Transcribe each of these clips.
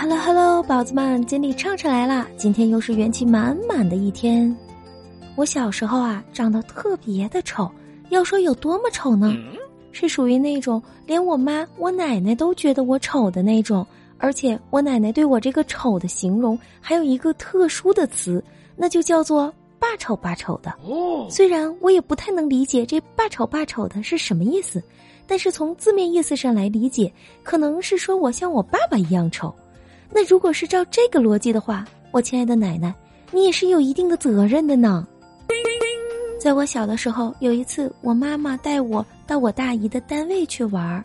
Hello Hello，宝子们，锦鲤唱唱来啦！今天又是元气满满的一天。我小时候啊，长得特别的丑。要说有多么丑呢？是属于那种连我妈、我奶奶都觉得我丑的那种。而且我奶奶对我这个丑的形容还有一个特殊的词，那就叫做“霸丑霸丑的”。虽然我也不太能理解这“霸丑霸丑的”是什么意思，但是从字面意思上来理解，可能是说我像我爸爸一样丑。那如果是照这个逻辑的话，我亲爱的奶奶，你也是有一定的责任的呢。在我小的时候，有一次我妈妈带我到我大姨的单位去玩儿。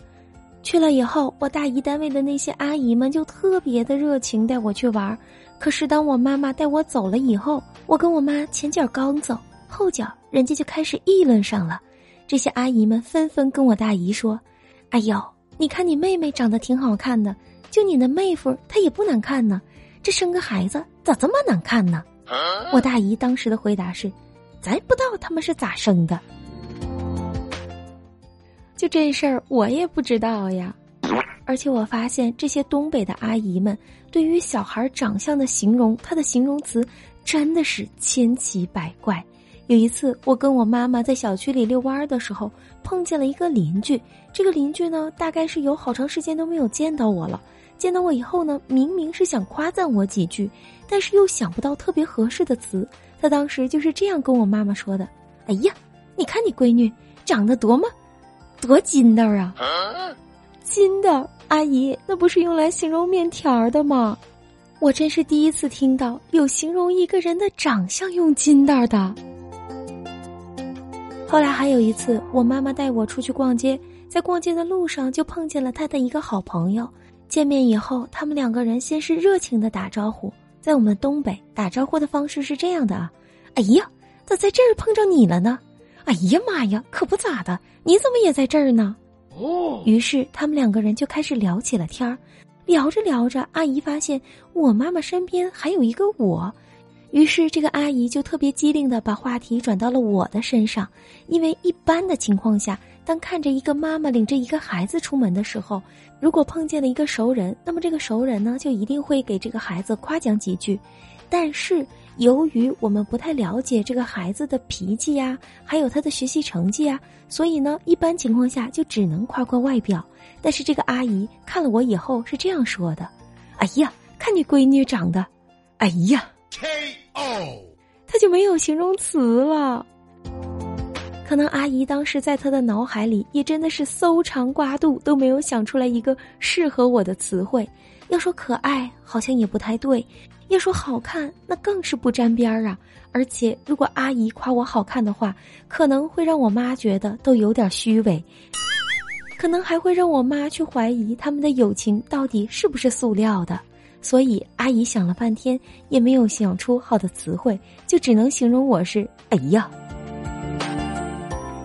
去了以后，我大姨单位的那些阿姨们就特别的热情带我去玩儿。可是当我妈妈带我走了以后，我跟我妈前脚刚走，后脚人家就开始议论上了。这些阿姨们纷纷跟我大姨说：“哎呦，你看你妹妹长得挺好看的，就你那妹夫她也不难看呢，这生个孩子咋这么难看呢？”我大姨当时的回答是：“咱不知道他们是咋生的。”就这事儿，我也不知道呀。而且我发现这些东北的阿姨们对于小孩长相的形容，她的形容词真的是千奇百怪。有一次，我跟我妈妈在小区里遛弯的时候，碰见了一个邻居。这个邻居呢，大概是有好长时间都没有见到我了。见到我以后呢，明明是想夸赞我几句，但是又想不到特别合适的词。他当时就是这样跟我妈妈说的：“哎呀，你看你闺女长得多么……”多筋道啊！筋道，阿姨，那不是用来形容面条的吗？我真是第一次听到有形容一个人的长相用筋道的。后来还有一次，我妈妈带我出去逛街，在逛街的路上就碰见了她的一个好朋友。见面以后，他们两个人先是热情的打招呼。在我们东北，打招呼的方式是这样的啊：“哎呀，咋在这儿碰着你了呢？”哎呀妈呀，可不咋的，你怎么也在这儿呢？哦，于是他们两个人就开始聊起了天儿，聊着聊着，阿姨发现我妈妈身边还有一个我，于是这个阿姨就特别机灵的把话题转到了我的身上，因为一般的情况下，当看着一个妈妈领着一个孩子出门的时候，如果碰见了一个熟人，那么这个熟人呢就一定会给这个孩子夸奖几句，但是。由于我们不太了解这个孩子的脾气呀，还有他的学习成绩啊，所以呢，一般情况下就只能夸夸外表。但是这个阿姨看了我以后是这样说的：“哎呀，看你闺女长得，哎呀就没有形容词了。可能阿姨当时在她的脑海里也真的是搜肠刮肚都没有想出来一个适合我的词汇。要说可爱，好像也不太对。”要说好看，那更是不沾边儿啊！而且，如果阿姨夸我好看的话，可能会让我妈觉得都有点虚伪，可能还会让我妈去怀疑他们的友情到底是不是塑料的。所以，阿姨想了半天也没有想出好的词汇，就只能形容我是“哎呀”。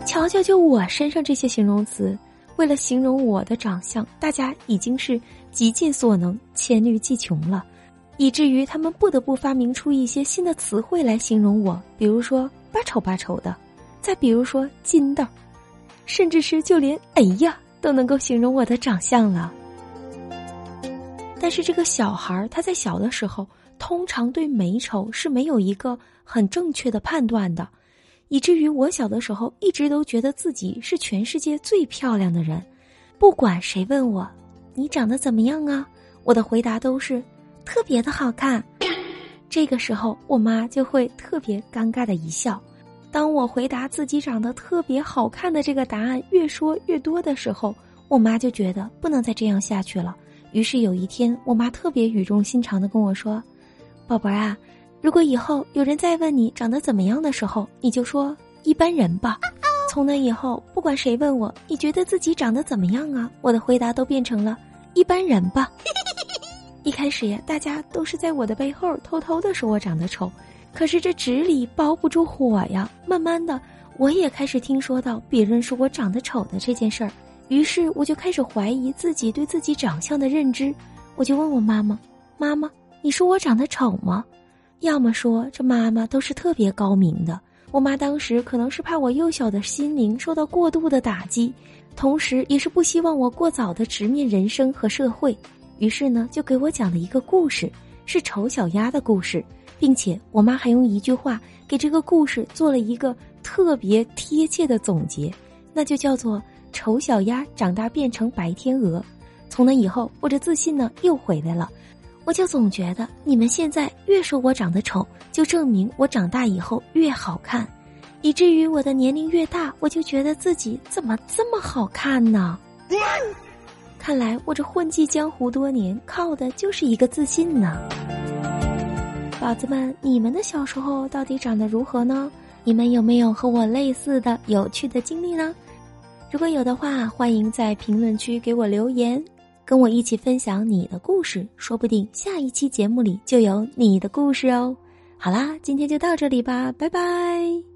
瞧瞧，就我身上这些形容词，为了形容我的长相，大家已经是极尽所能，黔驴技穷了。以至于他们不得不发明出一些新的词汇来形容我，比如说“八丑八丑的”，再比如说“筋道”，甚至是就连“哎呀”都能够形容我的长相了。但是这个小孩他在小的时候，通常对美丑是没有一个很正确的判断的，以至于我小的时候一直都觉得自己是全世界最漂亮的人，不管谁问我“你长得怎么样啊”，我的回答都是。特别的好看，这个时候我妈就会特别尴尬的一笑。当我回答自己长得特别好看的这个答案越说越多的时候，我妈就觉得不能再这样下去了。于是有一天，我妈特别语重心长的跟我说：“宝贝啊，如果以后有人再问你长得怎么样的时候，你就说一般人吧。从那以后，不管谁问我你觉得自己长得怎么样啊，我的回答都变成了一般人吧。”一开始呀，大家都是在我的背后偷偷的说我长得丑，可是这纸里包不住火呀。慢慢的，我也开始听说到别人说我长得丑的这件事儿，于是我就开始怀疑自己对自己长相的认知。我就问我妈妈：“妈妈，你说我长得丑吗？”要么说这妈妈都是特别高明的。我妈当时可能是怕我幼小的心灵受到过度的打击，同时也是不希望我过早的直面人生和社会。于是呢，就给我讲了一个故事，是丑小鸭的故事，并且我妈还用一句话给这个故事做了一个特别贴切的总结，那就叫做“丑小鸭长大变成白天鹅”。从那以后，我这自信呢又回来了，我就总觉得你们现在越说我长得丑，就证明我长大以后越好看，以至于我的年龄越大，我就觉得自己怎么这么好看呢？看来我这混迹江湖多年，靠的就是一个自信呢。宝子们，你们的小时候到底长得如何呢？你们有没有和我类似的有趣的经历呢？如果有的话，欢迎在评论区给我留言，跟我一起分享你的故事，说不定下一期节目里就有你的故事哦。好啦，今天就到这里吧，拜拜。